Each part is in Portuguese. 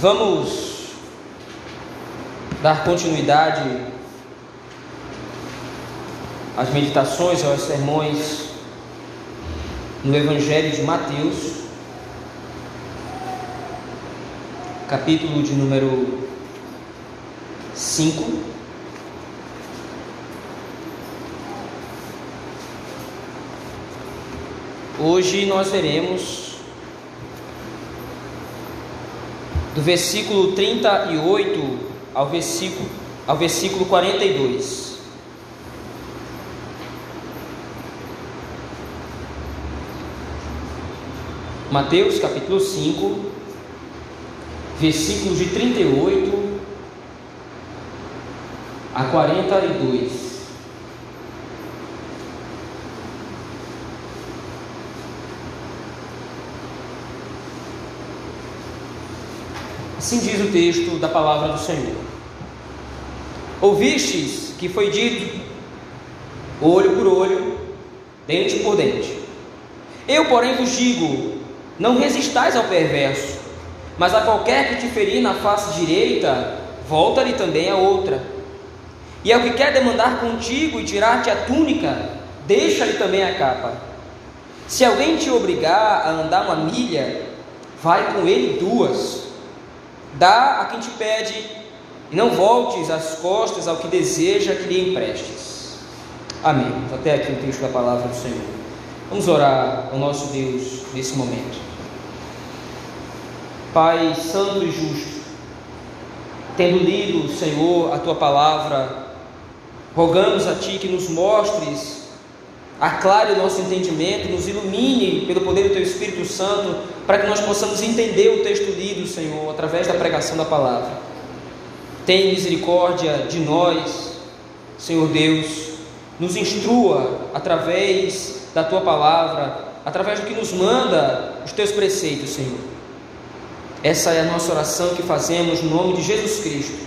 Vamos dar continuidade às meditações, aos sermões no Evangelho de Mateus, capítulo de número 5. Hoje nós veremos do versículo 38 ao versículo, ao versículo 42. Mateus capítulo 5, versículos de 38 a 42. Assim diz o texto da palavra do Senhor. Ouvistes que foi dito, olho por olho, dente por dente. Eu, porém, vos digo: não resistais ao perverso, mas a qualquer que te ferir na face direita, volta-lhe também a outra. E ao que quer demandar contigo e tirar-te a túnica, deixa-lhe também a capa. Se alguém te obrigar a andar uma milha, vai com ele duas. Dá a quem te pede, e não voltes as costas ao que deseja que lhe emprestes. Amém. Até aqui o texto da palavra do Senhor. Vamos orar ao nosso Deus nesse momento. Pai Santo e Justo, tendo lido, Senhor, a tua palavra, rogamos a Ti que nos mostres, aclare o nosso entendimento, nos ilumine pelo poder do Teu Espírito Santo, para que nós possamos entender o texto lido, Senhor, através da pregação da palavra. Tem misericórdia de nós, Senhor Deus, nos instrua através da tua palavra, através do que nos manda os teus preceitos, Senhor. Essa é a nossa oração que fazemos no nome de Jesus Cristo,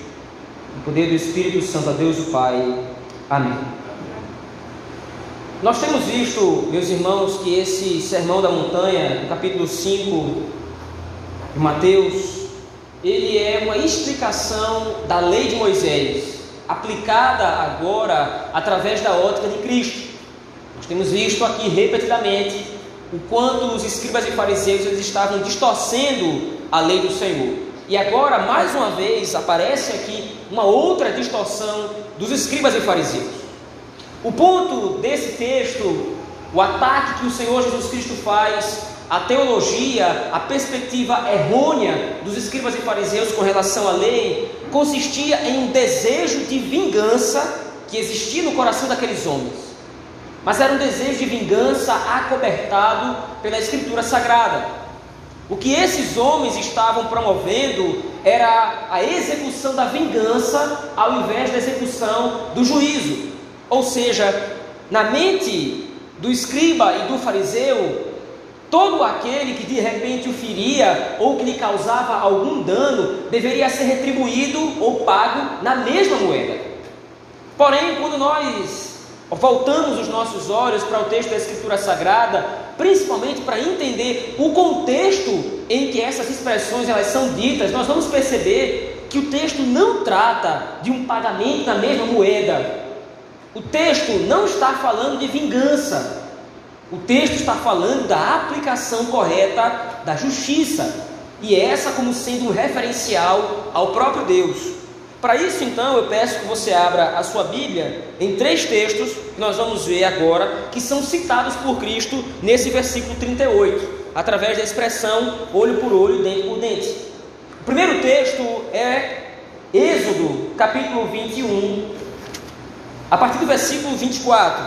no poder do Espírito Santo, a Deus o Pai. Amém. Nós temos visto, meus irmãos, que esse sermão da montanha, no capítulo 5 de Mateus, ele é uma explicação da lei de Moisés, aplicada agora através da ótica de Cristo. Nós temos visto aqui repetidamente o quanto os escribas e fariseus eles estavam distorcendo a lei do Senhor. E agora, mais uma vez, aparece aqui uma outra distorção dos escribas e fariseus. O ponto desse texto, o ataque que o Senhor Jesus Cristo faz à teologia, à perspectiva errônea dos escribas e fariseus com relação à lei, consistia em um desejo de vingança que existia no coração daqueles homens. Mas era um desejo de vingança acobertado pela Escritura Sagrada. O que esses homens estavam promovendo era a execução da vingança ao invés da execução do juízo. Ou seja, na mente do escriba e do fariseu, todo aquele que de repente o feria ou que lhe causava algum dano deveria ser retribuído ou pago na mesma moeda. Porém, quando nós voltamos os nossos olhos para o texto da Escritura Sagrada, principalmente para entender o contexto em que essas expressões elas são ditas, nós vamos perceber que o texto não trata de um pagamento na mesma moeda, o texto não está falando de vingança. O texto está falando da aplicação correta da justiça. E essa como sendo um referencial ao próprio Deus. Para isso, então, eu peço que você abra a sua Bíblia em três textos que nós vamos ver agora, que são citados por Cristo nesse versículo 38, através da expressão olho por olho, dente por dente. O primeiro texto é Êxodo, capítulo 21, a partir do versículo 24.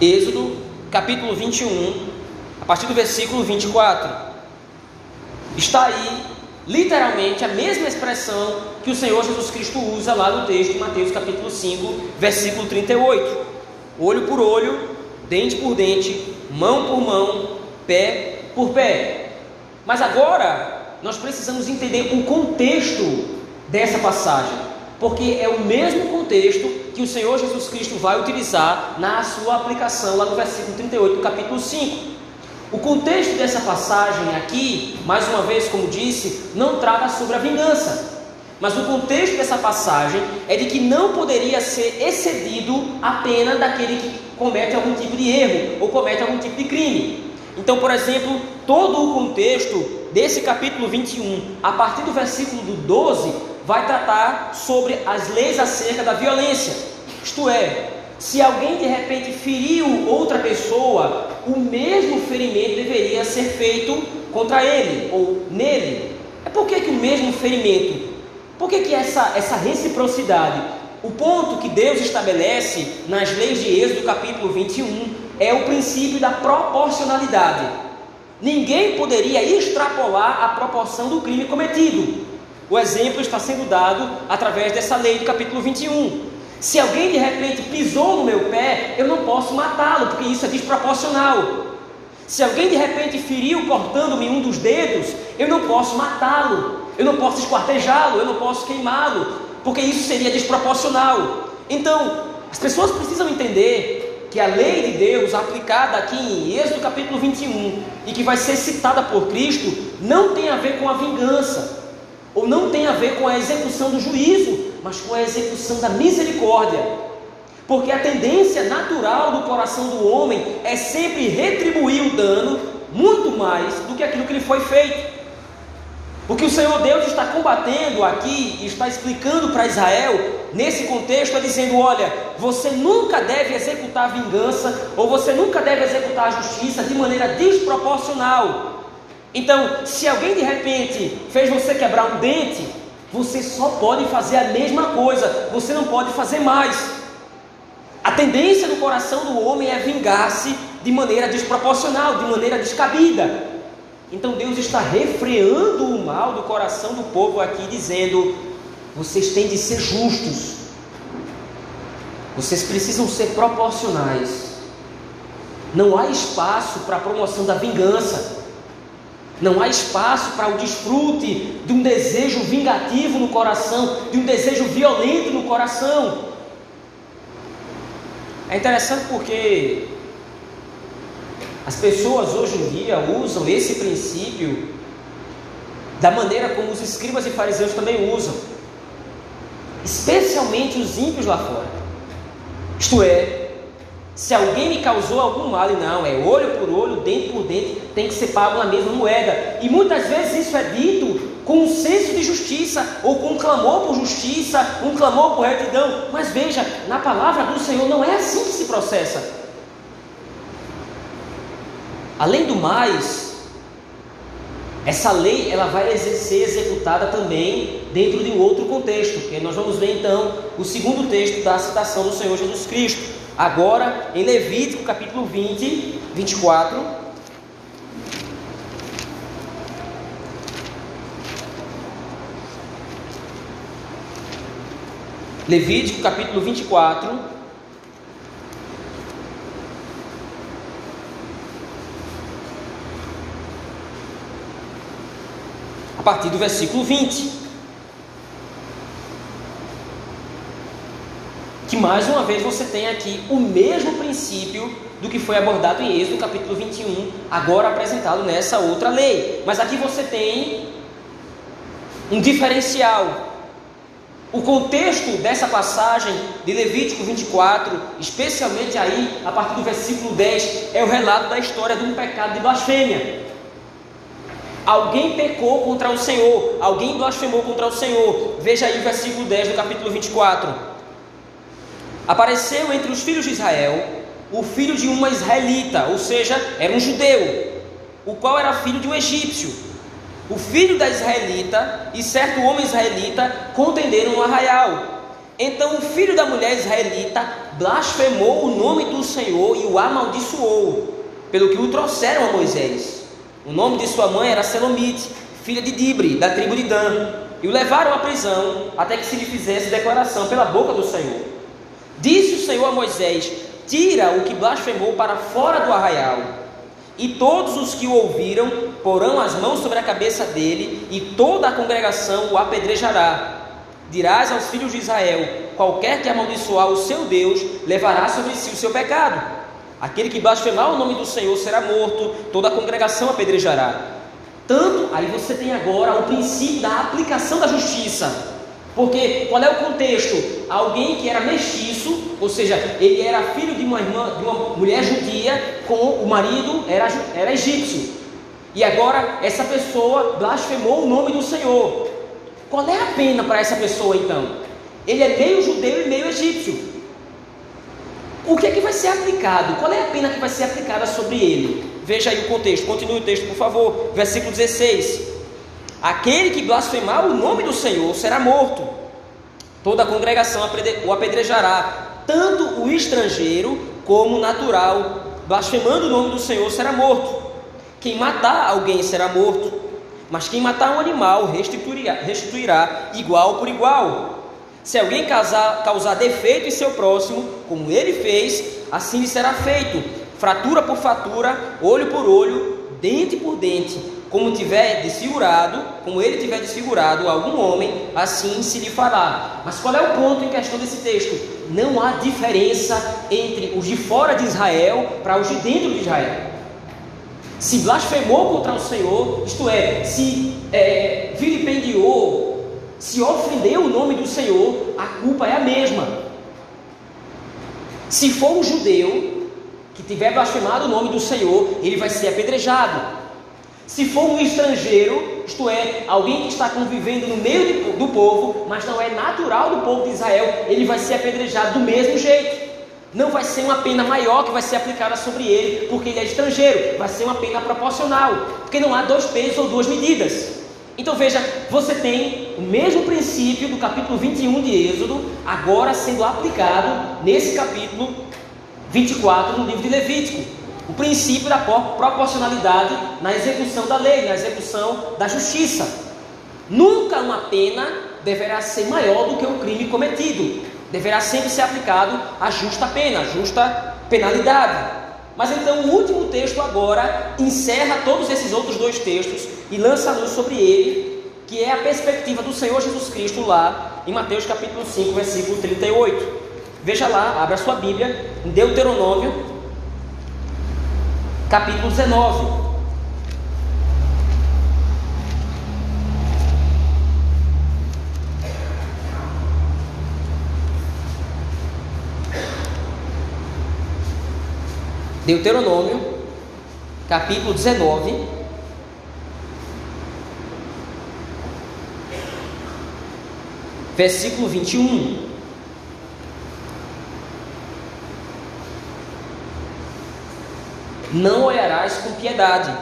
Êxodo, capítulo 21, a partir do versículo 24. Está aí, literalmente, a mesma expressão que o Senhor Jesus Cristo usa lá no texto de Mateus, capítulo 5, versículo 38. Olho por olho, dente por dente, mão por mão, pé por pé. Mas agora nós precisamos entender o contexto dessa passagem. porque é o mesmo contexto que o Senhor Jesus Cristo vai utilizar na sua aplicação lá no versículo 38 do capítulo 5. O contexto dessa passagem aqui, mais uma vez, como disse, não trata sobre a vingança. Mas o contexto dessa passagem é de que não poderia ser excedido a pena daquele que comete algum tipo de erro ou comete algum tipo de crime. Então, por exemplo, todo o contexto desse capítulo 21, a partir do versículo do 12, vai tratar sobre as leis acerca da violência. Isto é, se alguém de repente feriu outra pessoa, o mesmo ferimento deveria ser feito contra ele ou nele. É por que, que o mesmo ferimento? Por que, que essa, essa reciprocidade? O ponto que Deus estabelece nas leis de Êxodo, capítulo 21, é o princípio da proporcionalidade. Ninguém poderia extrapolar a proporção do crime cometido. O exemplo está sendo dado através dessa lei do capítulo 21. Se alguém de repente pisou no meu pé, eu não posso matá-lo, porque isso é desproporcional. Se alguém de repente feriu cortando-me um dos dedos, eu não posso matá-lo, eu não posso esquartejá-lo, eu não posso queimá-lo, porque isso seria desproporcional. Então, as pessoas precisam entender que a lei de Deus aplicada aqui em Êxodo capítulo 21 e que vai ser citada por Cristo não tem a ver com a vingança, ou não tem a ver com a execução do juízo, mas com a execução da misericórdia. Porque a tendência natural do coração do homem é sempre retribuir o dano muito mais do que aquilo que lhe foi feito. O que o Senhor Deus está combatendo aqui e está explicando para Israel, nesse contexto, é dizendo: olha, você nunca deve executar vingança, ou você nunca deve executar a justiça de maneira desproporcional. Então, se alguém de repente fez você quebrar um dente, você só pode fazer a mesma coisa, você não pode fazer mais. A tendência do coração do homem é vingar-se de maneira desproporcional, de maneira descabida. Então Deus está refreando o mal do coração do povo aqui, dizendo: vocês têm de ser justos, vocês precisam ser proporcionais. Não há espaço para a promoção da vingança. Não há espaço para o desfrute de um desejo vingativo no coração, de um desejo violento no coração. É interessante porque as pessoas hoje em dia usam esse princípio da maneira como os escribas e fariseus também usam, especialmente os ímpios lá fora. Isto é, se alguém me causou algum mal, não, é olho por olho, dente por dente, tem que ser pago na mesma moeda. E muitas vezes isso é dito com um senso de justiça, ou com um clamor por justiça, um clamor por retidão. Mas veja, na palavra do Senhor não é assim que se processa. Além do mais, essa lei ela vai ser executada também dentro de um outro contexto, que nós vamos ver então o segundo texto da citação do Senhor Jesus Cristo. Agora, em Levítico capítulo 20, 24. Levítico capítulo 24. Partir do versículo 20. que mais uma vez você tem aqui o mesmo princípio do que foi abordado em Êxodo capítulo 21, agora apresentado nessa outra lei. Mas aqui você tem um diferencial. O contexto dessa passagem de Levítico 24, especialmente aí a partir do versículo 10, é o relato da história de um pecado de blasfêmia. Alguém pecou contra o Senhor, alguém blasfemou contra o Senhor. Veja aí o versículo 10 do capítulo 24. Apareceu entre os filhos de Israel o filho de uma israelita, ou seja, era um judeu, o qual era filho de um egípcio. O filho da israelita e certo homem israelita contenderam um arraial. Então o filho da mulher israelita blasfemou o nome do Senhor e o amaldiçoou, pelo que o trouxeram a Moisés. O nome de sua mãe era Selomite, filha de Dibre, da tribo de Dan, e o levaram à prisão até que se lhe fizesse declaração pela boca do Senhor. Disse o Senhor a Moisés: Tira o que blasfemou para fora do arraial. E todos os que o ouviram porão as mãos sobre a cabeça dele, e toda a congregação o apedrejará. Dirás aos filhos de Israel: qualquer que amaldiçoar o seu Deus, levará sobre si o seu pecado. Aquele que blasfemar o nome do Senhor será morto, toda a congregação apedrejará. Tanto, aí você tem agora o princípio da aplicação da justiça. Porque qual é o contexto? Alguém que era mestiço, ou seja, ele era filho de uma irmã, de uma mulher judia, com o marido era, era egípcio. E agora essa pessoa blasfemou o nome do Senhor. Qual é a pena para essa pessoa então? Ele é meio judeu e meio egípcio. O que é que vai ser aplicado? Qual é a pena que vai ser aplicada sobre ele? Veja aí o contexto, continue o texto, por favor. Versículo 16: Aquele que blasfemar o nome do Senhor será morto, toda a congregação o apedrejará, tanto o estrangeiro como o natural, blasfemando o nome do Senhor será morto. Quem matar alguém será morto, mas quem matar um animal restituirá, restituirá igual por igual. Se alguém causar, causar defeito em seu próximo, como ele fez, assim lhe será feito, fratura por fratura, olho por olho, dente por dente. Como tiver desfigurado, como ele tiver desfigurado algum homem, assim se lhe fará. Mas qual é o ponto em questão desse texto? Não há diferença entre os de fora de Israel para os de dentro de Israel se blasfemou contra o Senhor, isto é, se é, vilipendiou, se ofendeu o nome do Senhor, a culpa é a mesma. Se for um judeu que tiver blasfemado o nome do Senhor, ele vai ser apedrejado. Se for um estrangeiro, isto é, alguém que está convivendo no meio do povo, mas não é natural do povo de Israel, ele vai ser apedrejado do mesmo jeito. Não vai ser uma pena maior que vai ser aplicada sobre ele, porque ele é estrangeiro. Vai ser uma pena proporcional, porque não há dois pesos ou duas medidas. Então veja, você tem o mesmo princípio do capítulo 21 de Êxodo, agora sendo aplicado nesse capítulo 24 no livro de Levítico. O princípio da proporcionalidade na execução da lei, na execução da justiça. Nunca uma pena deverá ser maior do que o crime cometido deverá sempre ser aplicado a justa pena, a justa penalidade. Mas então o último texto agora encerra todos esses outros dois textos e lança luz sobre ele, que é a perspectiva do Senhor Jesus Cristo lá em Mateus capítulo 5, versículo 38. Veja lá, abra sua Bíblia em Deuteronômio, capítulo 19. Deuteronômio, capítulo 19. Versículo 21. Não olharás com piedade,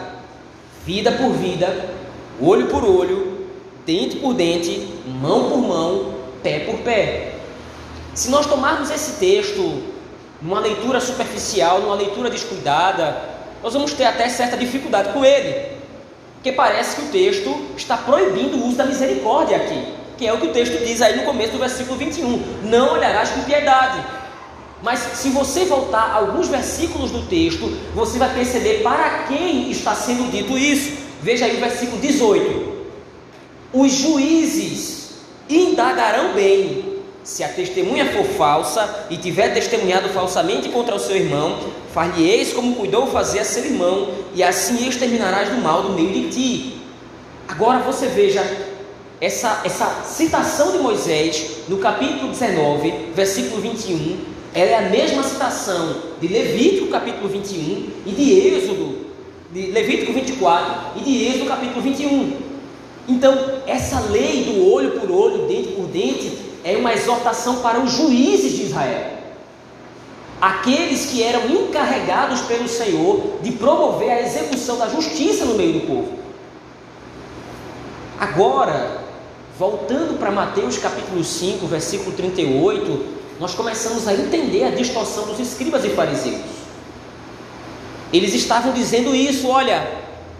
vida por vida, olho por olho, dente por dente, mão por mão, pé por pé. Se nós tomarmos esse texto numa leitura superficial, numa leitura descuidada, nós vamos ter até certa dificuldade com ele, porque parece que o texto está proibindo o uso da misericórdia aqui, que é o que o texto diz aí no começo do versículo 21. Não olharás com piedade. Mas se você voltar alguns versículos do texto, você vai perceber para quem está sendo dito isso. Veja aí o versículo 18. Os juízes indagarão bem se a testemunha for falsa e tiver testemunhado falsamente contra o seu irmão, far-lhe-eis como cuidou fazer a seu irmão, e assim exterminarás do mal do meio de ti. Agora você veja essa, essa citação de Moisés no capítulo 19, versículo 21, ela é a mesma citação de Levítico capítulo 21 e de Êxodo, de Levítico 24 e de Êxodo capítulo 21. Então, essa lei do olho por olho, dente por dente, é uma exortação para os juízes de Israel, aqueles que eram encarregados pelo Senhor de promover a execução da justiça no meio do povo. Agora, voltando para Mateus capítulo 5, versículo 38, nós começamos a entender a distorção dos escribas e fariseus. Eles estavam dizendo isso: olha,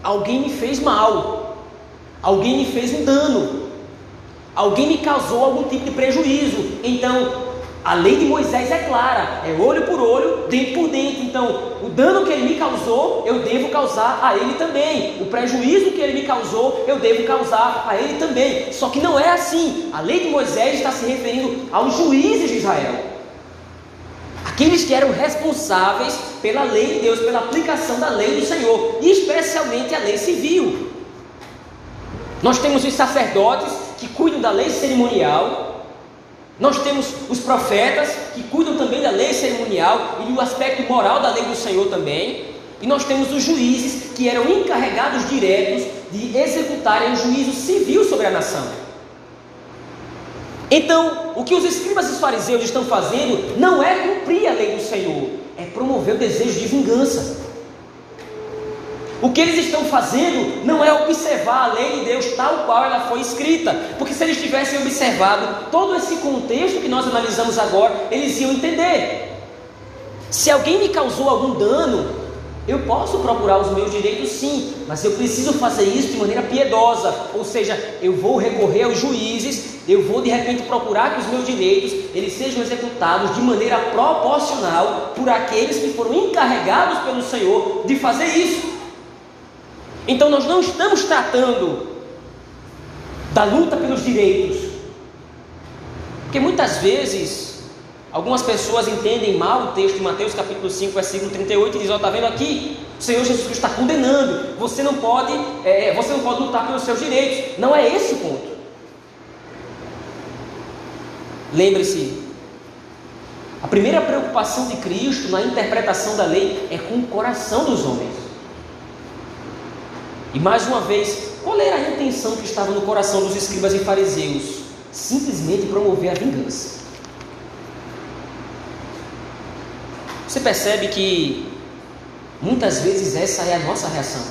alguém me fez mal, alguém me fez um dano, Alguém me causou algum tipo de prejuízo. Então, A lei de Moisés é clara, é olho por olho, dente por dente. Então, o dano que ele me causou, eu devo causar a ele também. O prejuízo que ele me causou, eu devo causar a ele também. Só que não é assim. A lei de Moisés está se referindo aos juízes de Israel. Aqueles que eram responsáveis pela lei de Deus, pela aplicação da lei do Senhor, e especialmente a lei civil. Nós temos os sacerdotes que cuidam da lei cerimonial, nós temos os profetas que cuidam também da lei cerimonial e do aspecto moral da lei do Senhor também. E nós temos os juízes que eram encarregados diretos de executarem o juízo civil sobre a nação. Então, o que os escribas e os fariseus estão fazendo não é cumprir a lei do Senhor, é promover o desejo de vingança. O que eles estão fazendo não é observar a lei de Deus tal qual ela foi escrita, porque se eles tivessem observado todo esse contexto que nós analisamos agora, eles iam entender. Se alguém me causou algum dano, eu posso procurar os meus direitos sim, mas eu preciso fazer isso de maneira piedosa, ou seja, eu vou recorrer aos juízes, eu vou de repente procurar que os meus direitos eles sejam executados de maneira proporcional por aqueles que foram encarregados pelo Senhor de fazer isso. Então nós não estamos tratando da luta pelos direitos. Porque muitas vezes algumas pessoas entendem mal o texto de Mateus capítulo 5, versículo 38 e diz, ó, está vendo aqui? O Senhor Jesus está condenando. Você não pode, é, você não pode lutar pelos seus direitos. Não é esse o ponto. Lembre-se, a primeira preocupação de Cristo na interpretação da lei é com o coração dos homens. E mais uma vez, qual era a intenção que estava no coração dos escribas e fariseus? Simplesmente promover a vingança. Você percebe que muitas vezes essa é a nossa reação.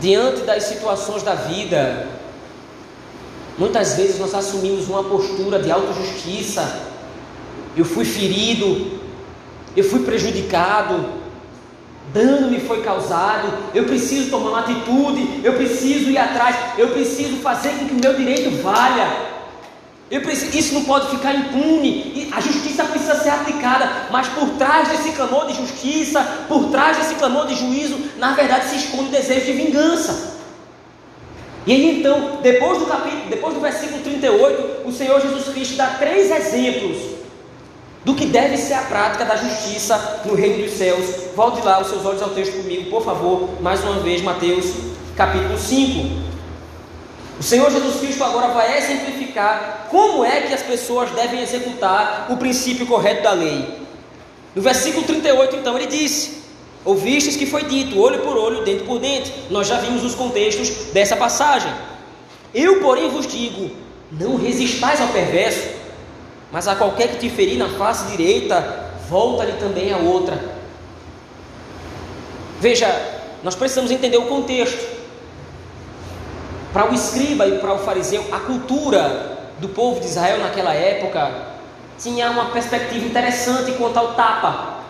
Diante das situações da vida, muitas vezes nós assumimos uma postura de autojustiça. Eu fui ferido, eu fui prejudicado, dano me foi causado, eu preciso tomar uma atitude, eu preciso ir atrás, eu preciso fazer com que o meu direito valha. Preciso, isso não pode ficar impune, a justiça precisa ser aplicada, mas por trás desse clamor de justiça, por trás desse clamor de juízo, na verdade se esconde o desejo de vingança. E aí então, depois do capítulo, depois do versículo 38, o Senhor Jesus Cristo dá três exemplos do que deve ser a prática da justiça no reino dos céus. Volte lá os seus olhos ao texto comigo, por favor, mais uma vez, Mateus capítulo 5. O Senhor Jesus Cristo agora vai exemplificar como é que as pessoas devem executar o princípio correto da lei. No versículo 38, então, ele disse: Ouvistes que foi dito, olho por olho, dente por dente. Nós já vimos os contextos dessa passagem. Eu, porém, vos digo: não resistais ao perverso mas a qualquer que te ferir na face direita, volta-lhe também a outra. Veja, nós precisamos entender o contexto. Para o escriba e para o fariseu, a cultura do povo de Israel naquela época tinha uma perspectiva interessante quanto ao tapa.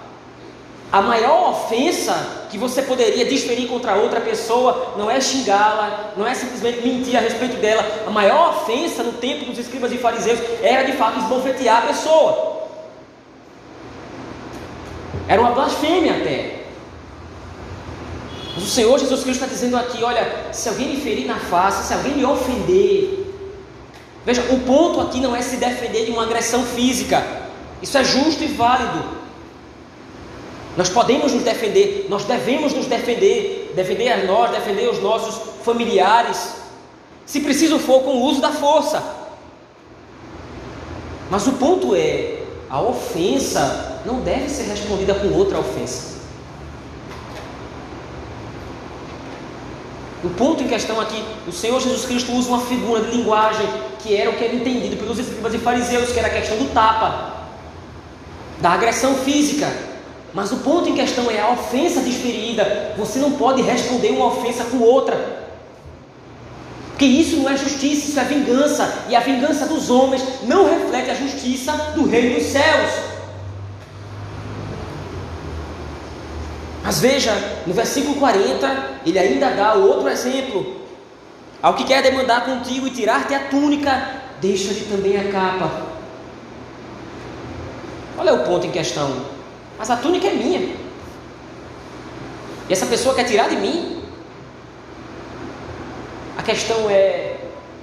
A maior ofensa que você poderia desferir contra outra pessoa não é xingá-la, não é simplesmente mentir a respeito dela. A maior ofensa no tempo dos escribas e fariseus era de fato esbofetear a pessoa. Era uma blasfêmia até. Mas o Senhor Jesus Cristo está dizendo aqui: olha, se alguém me ferir na face, se alguém me ofender, veja, o ponto aqui não é se defender de uma agressão física, isso é justo e válido. Nós podemos nos defender, nós devemos nos defender, defender a nós, defender os nossos familiares, se preciso for com o uso da força. Mas o ponto é, a ofensa não deve ser respondida com outra ofensa. O ponto em questão aqui, o Senhor Jesus Cristo usa uma figura de linguagem que era o que era entendido pelos escribas e fariseus, que era a questão do tapa, da agressão física. Mas o ponto em questão é a ofensa desferida. Você não pode responder uma ofensa com outra. Porque isso não é justiça, isso é vingança. E a vingança dos homens não reflete a justiça do reino dos céus. Mas veja, no versículo 40, ele ainda dá outro exemplo. Ao que quer demandar contigo e tirar-te a túnica, deixa-lhe também a capa. Qual é o ponto em questão? Mas a túnica é minha. E essa pessoa quer tirar de mim. A questão é,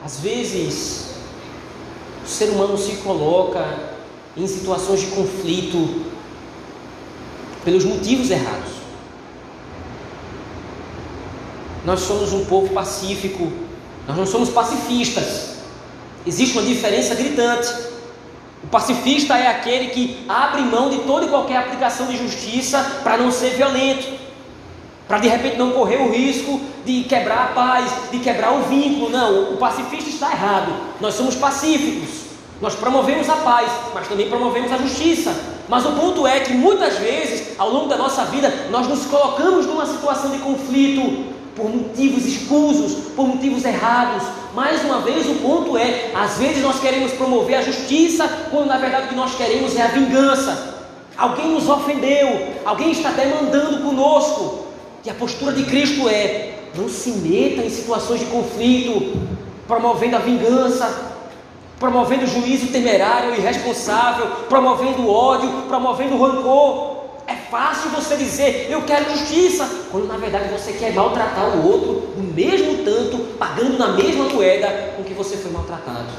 às vezes, o ser humano se coloca em situações de conflito pelos motivos errados. Nós somos um povo pacífico, nós não somos pacifistas. Existe uma diferença gritante. O pacifista é aquele que abre mão de toda e qualquer aplicação de justiça para não ser violento, para de repente não correr o risco de quebrar a paz, de quebrar o vínculo. Não, o pacifista está errado. Nós somos pacíficos. Nós promovemos a paz, mas também promovemos a justiça. Mas o ponto é que muitas vezes, ao longo da nossa vida, nós nos colocamos numa situação de conflito por motivos escusos, por motivos errados. Mais uma vez, o ponto é: às vezes nós queremos promover a justiça, quando na verdade o que nós queremos é a vingança. Alguém nos ofendeu, alguém está demandando conosco. E a postura de Cristo é: não se meta em situações de conflito, promovendo a vingança, promovendo juízo temerário e irresponsável, promovendo ódio, promovendo rancor. Fácil você dizer eu quero justiça, quando na verdade você quer maltratar o outro no mesmo tanto, pagando na mesma moeda com que você foi maltratado.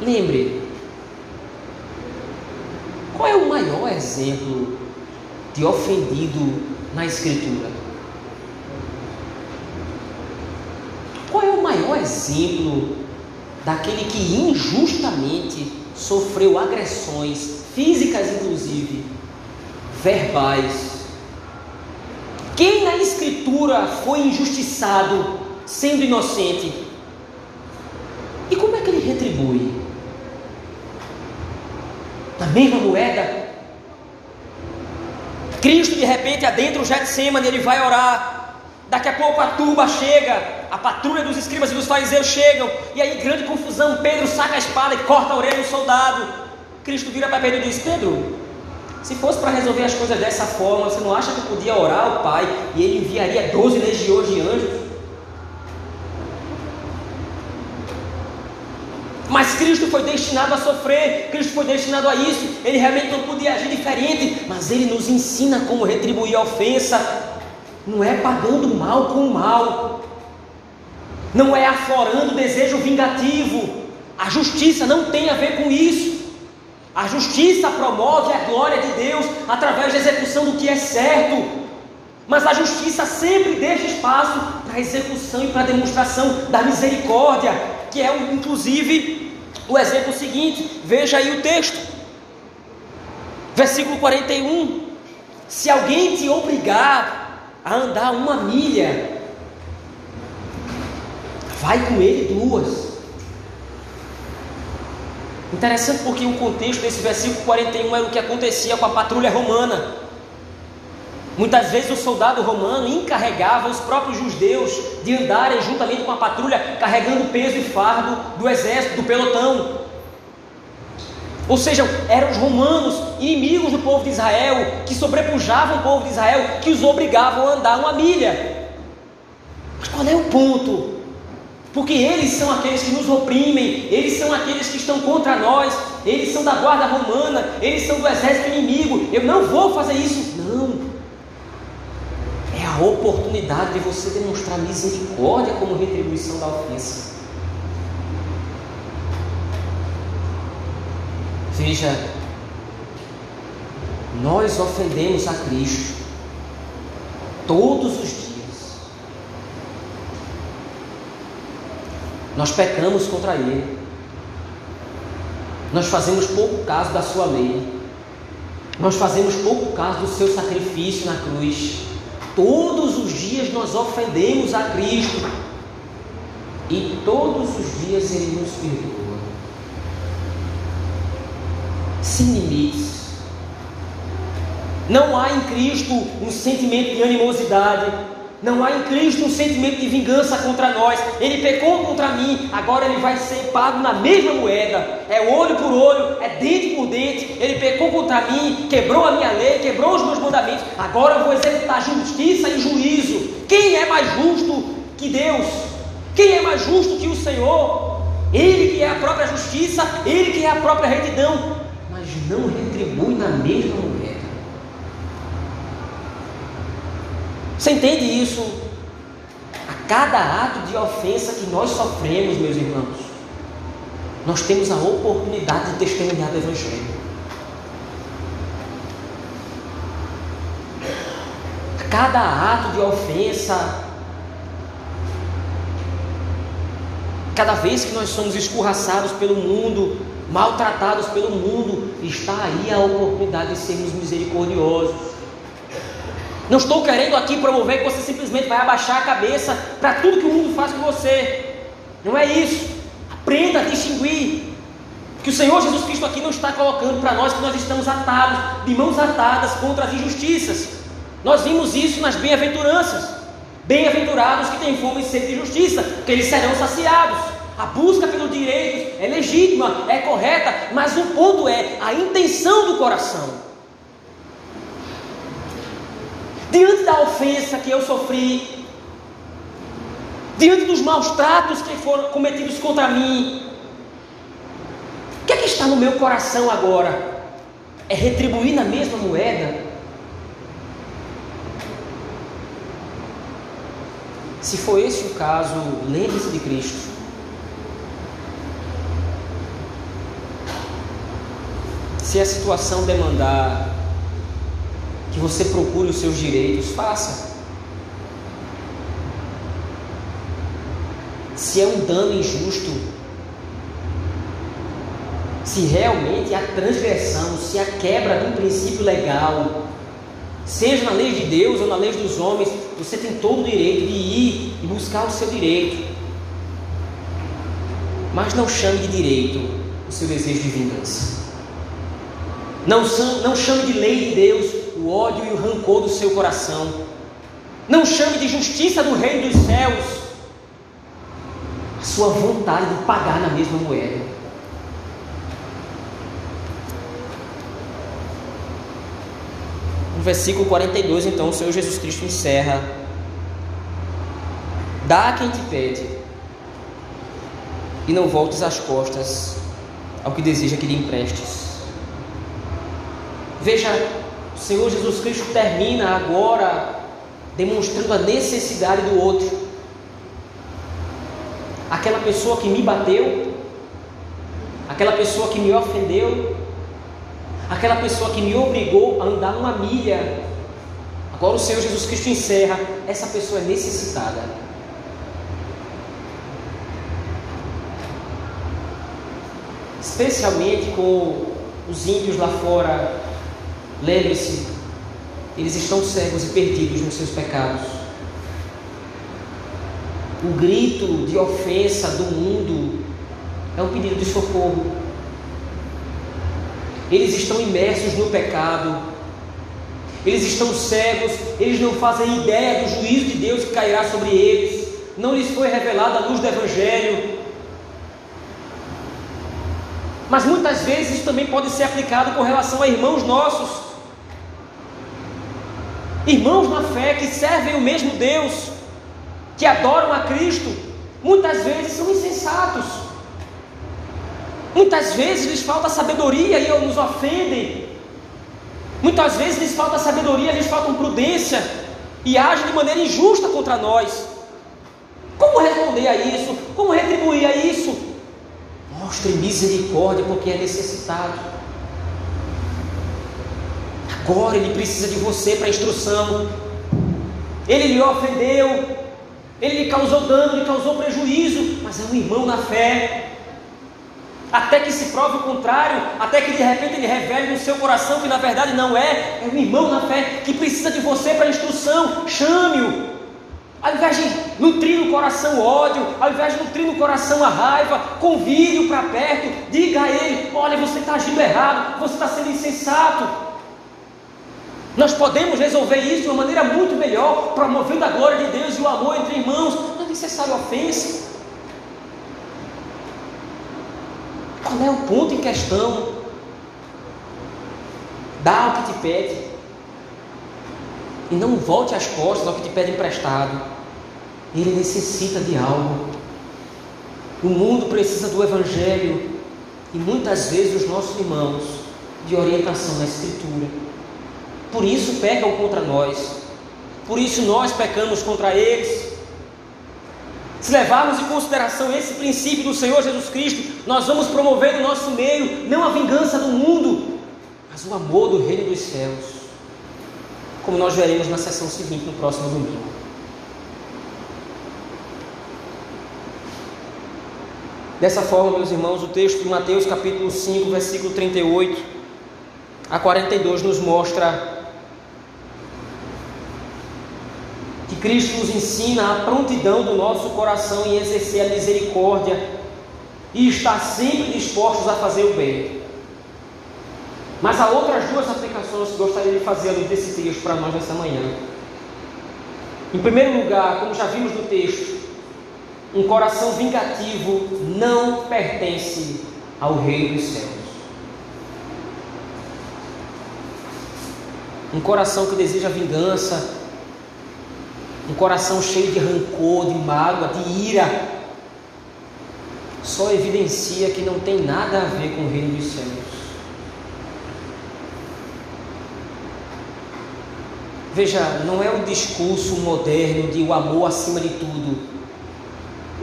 Lembre, qual é o maior exemplo de ofendido na Escritura? Qual é o maior exemplo daquele que injustamente sofreu agressões físicas, inclusive, verbais. Quem na Escritura foi injustiçado sendo inocente? E como é que ele retribui? Na mesma moeda? Cristo de repente adentra o Getsemane, ele vai orar. Daqui a pouco a turba chega, a patrulha dos escribas e dos fariseus chegam, e aí grande confusão, Pedro saca a espada e corta a orelha do soldado. Cristo vira para Pedro e diz: Pedro, se fosse para resolver as coisas dessa forma, você não acha que podia orar ao Pai e ele enviaria 12 legiões de anjos? Mas Cristo foi destinado a sofrer, Cristo foi destinado a isso, ele realmente não podia agir diferente, mas ele nos ensina como retribuir a ofensa, não é pagando mal com mal, não é aflorando desejo vingativo. A justiça não tem a ver com isso. A justiça promove a glória de Deus através da execução do que é certo. Mas a justiça sempre deixa espaço para a execução e para a demonstração da misericórdia, que é inclusive o exemplo seguinte. Veja aí o texto. Versículo 41. Se alguém te obrigar a andar uma milha, vai com ele duas. Interessante porque o contexto desse versículo 41 era o que acontecia com a patrulha romana. Muitas vezes o soldado romano encarregava os próprios judeus de andarem juntamente com a patrulha, carregando peso e fardo do exército, do pelotão. Ou seja, eram os romanos, inimigos do povo de Israel, que sobrepujavam o povo de Israel, que os obrigavam a andar uma milha. Mas qual é o ponto? Porque eles são aqueles que nos oprimem, eles são aqueles que estão contra nós, eles são da guarda romana, eles são do exército inimigo. Eu não vou fazer isso. Não. É a oportunidade de você demonstrar misericórdia como retribuição da ofensa. Veja, nós ofendemos a Cristo todos os dias. Nós pecamos contra Ele. Nós fazemos pouco caso da Sua lei. Nós fazemos pouco caso do Seu sacrifício na cruz. Todos os dias nós ofendemos a Cristo. E todos os dias Ele nos perdoa sem limites. Não há em Cristo um sentimento de animosidade. Não há em Cristo um sentimento de vingança contra nós. Ele pecou contra mim, agora ele vai ser pago na mesma moeda. É olho por olho, é dente por dente. Ele pecou contra mim, quebrou a minha lei, quebrou os meus mandamentos. Agora eu vou executar justiça e juízo. Quem é mais justo que Deus? Quem é mais justo que o Senhor? Ele que é a própria justiça, Ele que é a própria retidão, não retribui na mesma moeda. Você entende isso? A cada ato de ofensa que nós sofremos, meus irmãos, nós temos a oportunidade de testemunhar do Evangelho. A cada ato de ofensa, Cada vez que nós somos escorraçados pelo mundo, maltratados pelo mundo, está aí a oportunidade de sermos misericordiosos. Não estou querendo aqui promover que você simplesmente vai abaixar a cabeça para tudo que o mundo faz com você. Não é isso. Aprenda a distinguir que o Senhor Jesus Cristo aqui não está colocando para nós que nós estamos atados, de mãos atadas contra as injustiças. Nós vimos isso nas bem-aventuranças. Bem-aventurados que têm fome e sede de justiça, porque eles serão saciados. A busca pelo direito é legítima, é correta, mas o ponto é a intenção do coração. Diante da ofensa que eu sofri, diante dos maus tratos que foram cometidos contra mim, o que é que está no meu coração agora? É retribuir na mesma moeda? Se for esse o caso, lembre-se de Cristo. Se a situação demandar que você procure os seus direitos, faça. Se é um dano injusto, se realmente a transgressão, se a quebra de um princípio legal, seja na lei de Deus ou na lei dos homens, você tem todo o direito de ir e buscar o seu direito. Mas não chame de direito o seu desejo de vingança. Não, não chame de lei de Deus o ódio e o rancor do seu coração. Não chame de justiça do reino dos céus a sua vontade de pagar na mesma moeda. versículo 42, então, o Senhor Jesus Cristo encerra: Dá a quem te pede, e não voltes as costas ao que deseja que lhe emprestes. Veja, o Senhor Jesus Cristo termina agora demonstrando a necessidade do outro. Aquela pessoa que me bateu, aquela pessoa que me ofendeu, aquela pessoa que me obrigou a andar uma milha. Agora o Senhor Jesus Cristo encerra: essa pessoa é necessitada. Especialmente com os ímpios lá fora, lembre-se, eles estão cegos e perdidos nos seus pecados. O grito de ofensa do mundo é um pedido de socorro eles estão imersos no pecado, eles estão cegos, eles não fazem ideia do juízo de Deus que cairá sobre eles, não lhes foi revelada a luz do Evangelho. Mas muitas vezes isso também pode ser aplicado com relação a irmãos nossos, irmãos na fé que servem o mesmo Deus, que adoram a Cristo, muitas vezes são insensatos. Muitas vezes lhes falta sabedoria e nos ofendem. Muitas vezes lhes falta sabedoria, lhes falta prudência e agem de maneira injusta contra nós. Como responder a isso? Como retribuir a isso? Mostre misericórdia porque é necessitado. Agora ele precisa de você para instrução. Ele lhe ofendeu, ele lhe causou dano, lhe causou prejuízo, mas é um irmão na fé até que se prove o contrário, até que de repente ele revele no seu coração que na verdade não é, é um irmão na fé que precisa de você para instrução, chame-o. Ao invés de nutrir no coração o ódio, ao invés de nutrir no coração a raiva, convide-o para perto, diga a ele: olha, você está agindo errado, você está sendo insensato. Nós podemos resolver isso de uma maneira muito melhor, promovendo a glória de Deus e o amor entre irmãos. Não é necessário ofensa. Qual é o ponto em questão? Dá o que te pede. E não volte as costas ao que te pede emprestado. Ele necessita de algo. O mundo precisa do Evangelho e muitas vezes os nossos irmãos de orientação na Escritura. Por isso pecam contra nós, por isso nós pecamos contra eles. Se levarmos em consideração esse princípio do Senhor Jesus Cristo, nós vamos promover no nosso meio não a vingança do mundo, mas o amor do reino dos céus, como nós veremos na sessão seguinte, no próximo domingo. Dessa forma, meus irmãos, o texto de Mateus capítulo 5, versículo 38 a 42 nos mostra Cristo nos ensina a prontidão do nosso coração em exercer a misericórdia e estar sempre dispostos a fazer o bem. Mas há outras duas aplicações que gostaria de fazer desse texto para nós nessa manhã. Em primeiro lugar, como já vimos no texto, um coração vingativo não pertence ao Reino dos Céus. Um coração que deseja vingança, um coração cheio de rancor, de mágoa, de ira, só evidencia que não tem nada a ver com o reino dos céus. Veja, não é o discurso moderno de o amor acima de tudo.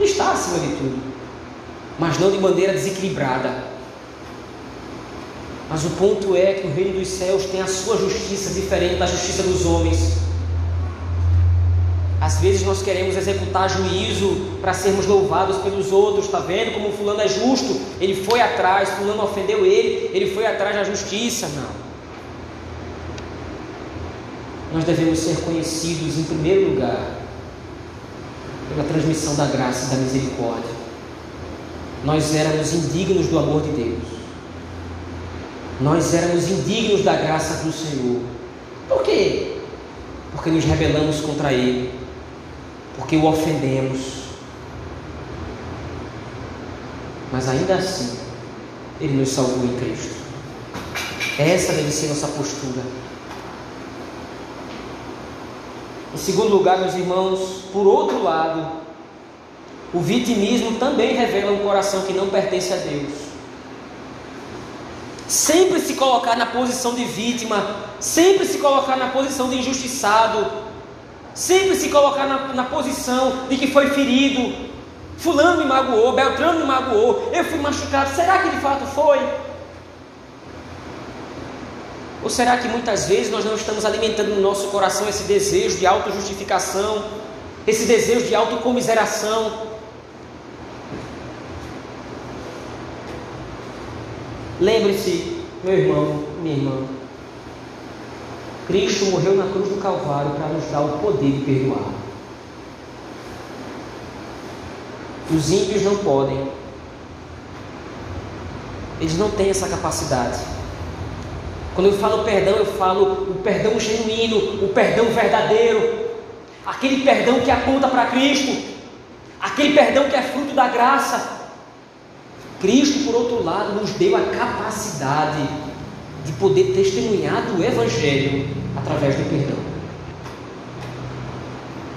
Está acima de tudo, mas não de maneira desequilibrada. Mas o ponto é que o reino dos céus tem a sua justiça diferente da justiça dos homens. Às vezes nós queremos executar juízo para sermos louvados pelos outros, está vendo como fulano é justo? Ele foi atrás, fulano ofendeu ele, ele foi atrás da justiça. Não. Nós devemos ser conhecidos em primeiro lugar pela transmissão da graça e da misericórdia. Nós éramos indignos do amor de Deus. Nós éramos indignos da graça do Senhor. Por quê? Porque nos rebelamos contra Ele porque o ofendemos. Mas ainda assim, Ele nos salvou em Cristo. Essa deve ser nossa postura. Em segundo lugar, meus irmãos, por outro lado, o vitimismo também revela um coração que não pertence a Deus. Sempre se colocar na posição de vítima, sempre se colocar na posição de injustiçado, Sempre se colocar na, na posição de que foi ferido. Fulano me magoou, Beltrano me magoou, eu fui machucado. Será que de fato foi? Ou será que muitas vezes nós não estamos alimentando no nosso coração esse desejo de autojustificação, esse desejo de autocomiseração? Lembre-se, meu irmão, minha irmã, Cristo morreu na cruz do Calvário para nos dar o poder de perdoar. Os ímpios não podem. Eles não têm essa capacidade. Quando eu falo perdão, eu falo o perdão genuíno, o perdão verdadeiro, aquele perdão que aponta para Cristo, aquele perdão que é fruto da graça. Cristo, por outro lado, nos deu a capacidade de poder testemunhar do Evangelho através do perdão.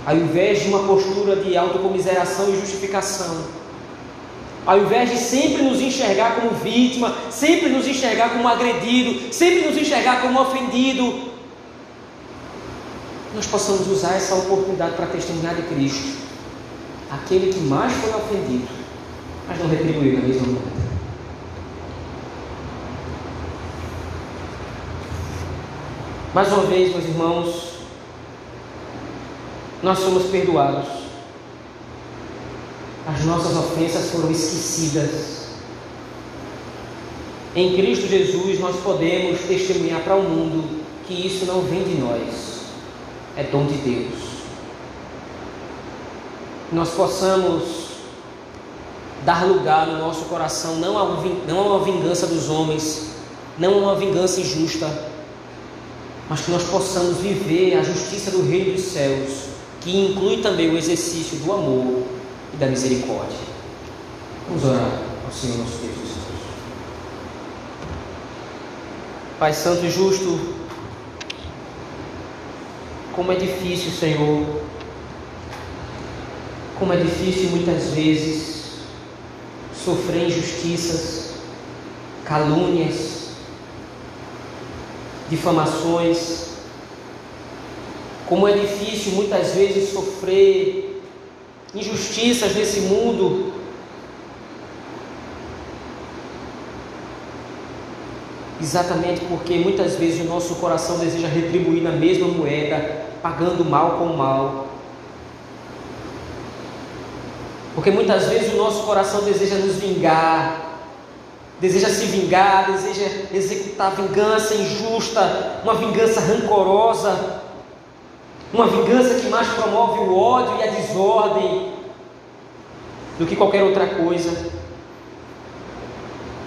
Ao invés de uma postura de autocomiseração e justificação, ao invés de sempre nos enxergar como vítima, sempre nos enxergar como agredido, sempre nos enxergar como ofendido, nós possamos usar essa oportunidade para testemunhar de Cristo, aquele que mais foi ofendido, mas não retribuiu na mesma maneira. Mais uma vez, meus irmãos, nós somos perdoados. As nossas ofensas foram esquecidas. Em Cristo Jesus nós podemos testemunhar para o mundo que isso não vem de nós, é dom de Deus. Nós possamos dar lugar no nosso coração não a uma vingança dos homens, não a uma vingança injusta, mas que nós possamos viver a justiça do Reino dos Céus, que inclui também o exercício do amor e da misericórdia. Vamos orar ao Senhor nosso Deus. Pai Santo e Justo, como é difícil, Senhor, como é difícil muitas vezes sofrer injustiças, calúnias, difamações. Como é difícil muitas vezes sofrer injustiças nesse mundo. Exatamente porque muitas vezes o nosso coração deseja retribuir na mesma moeda, pagando mal com mal. Porque muitas vezes o nosso coração deseja nos vingar, deseja se vingar, deseja executar vingança injusta, uma vingança rancorosa, uma vingança que mais promove o ódio e a desordem do que qualquer outra coisa.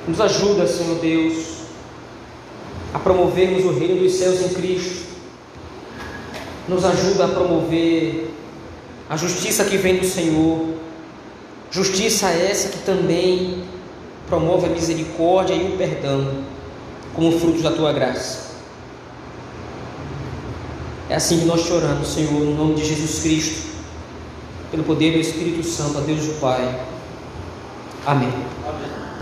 Nos ajuda, Senhor Deus, a promovermos o reino dos céus em Cristo. Nos ajuda a promover a justiça que vem do Senhor Justiça essa que também promove a misericórdia e o perdão como frutos da tua graça. É assim que nós choramos, Senhor, no nome de Jesus Cristo, pelo poder do Espírito Santo, a Deus o Pai. Amém.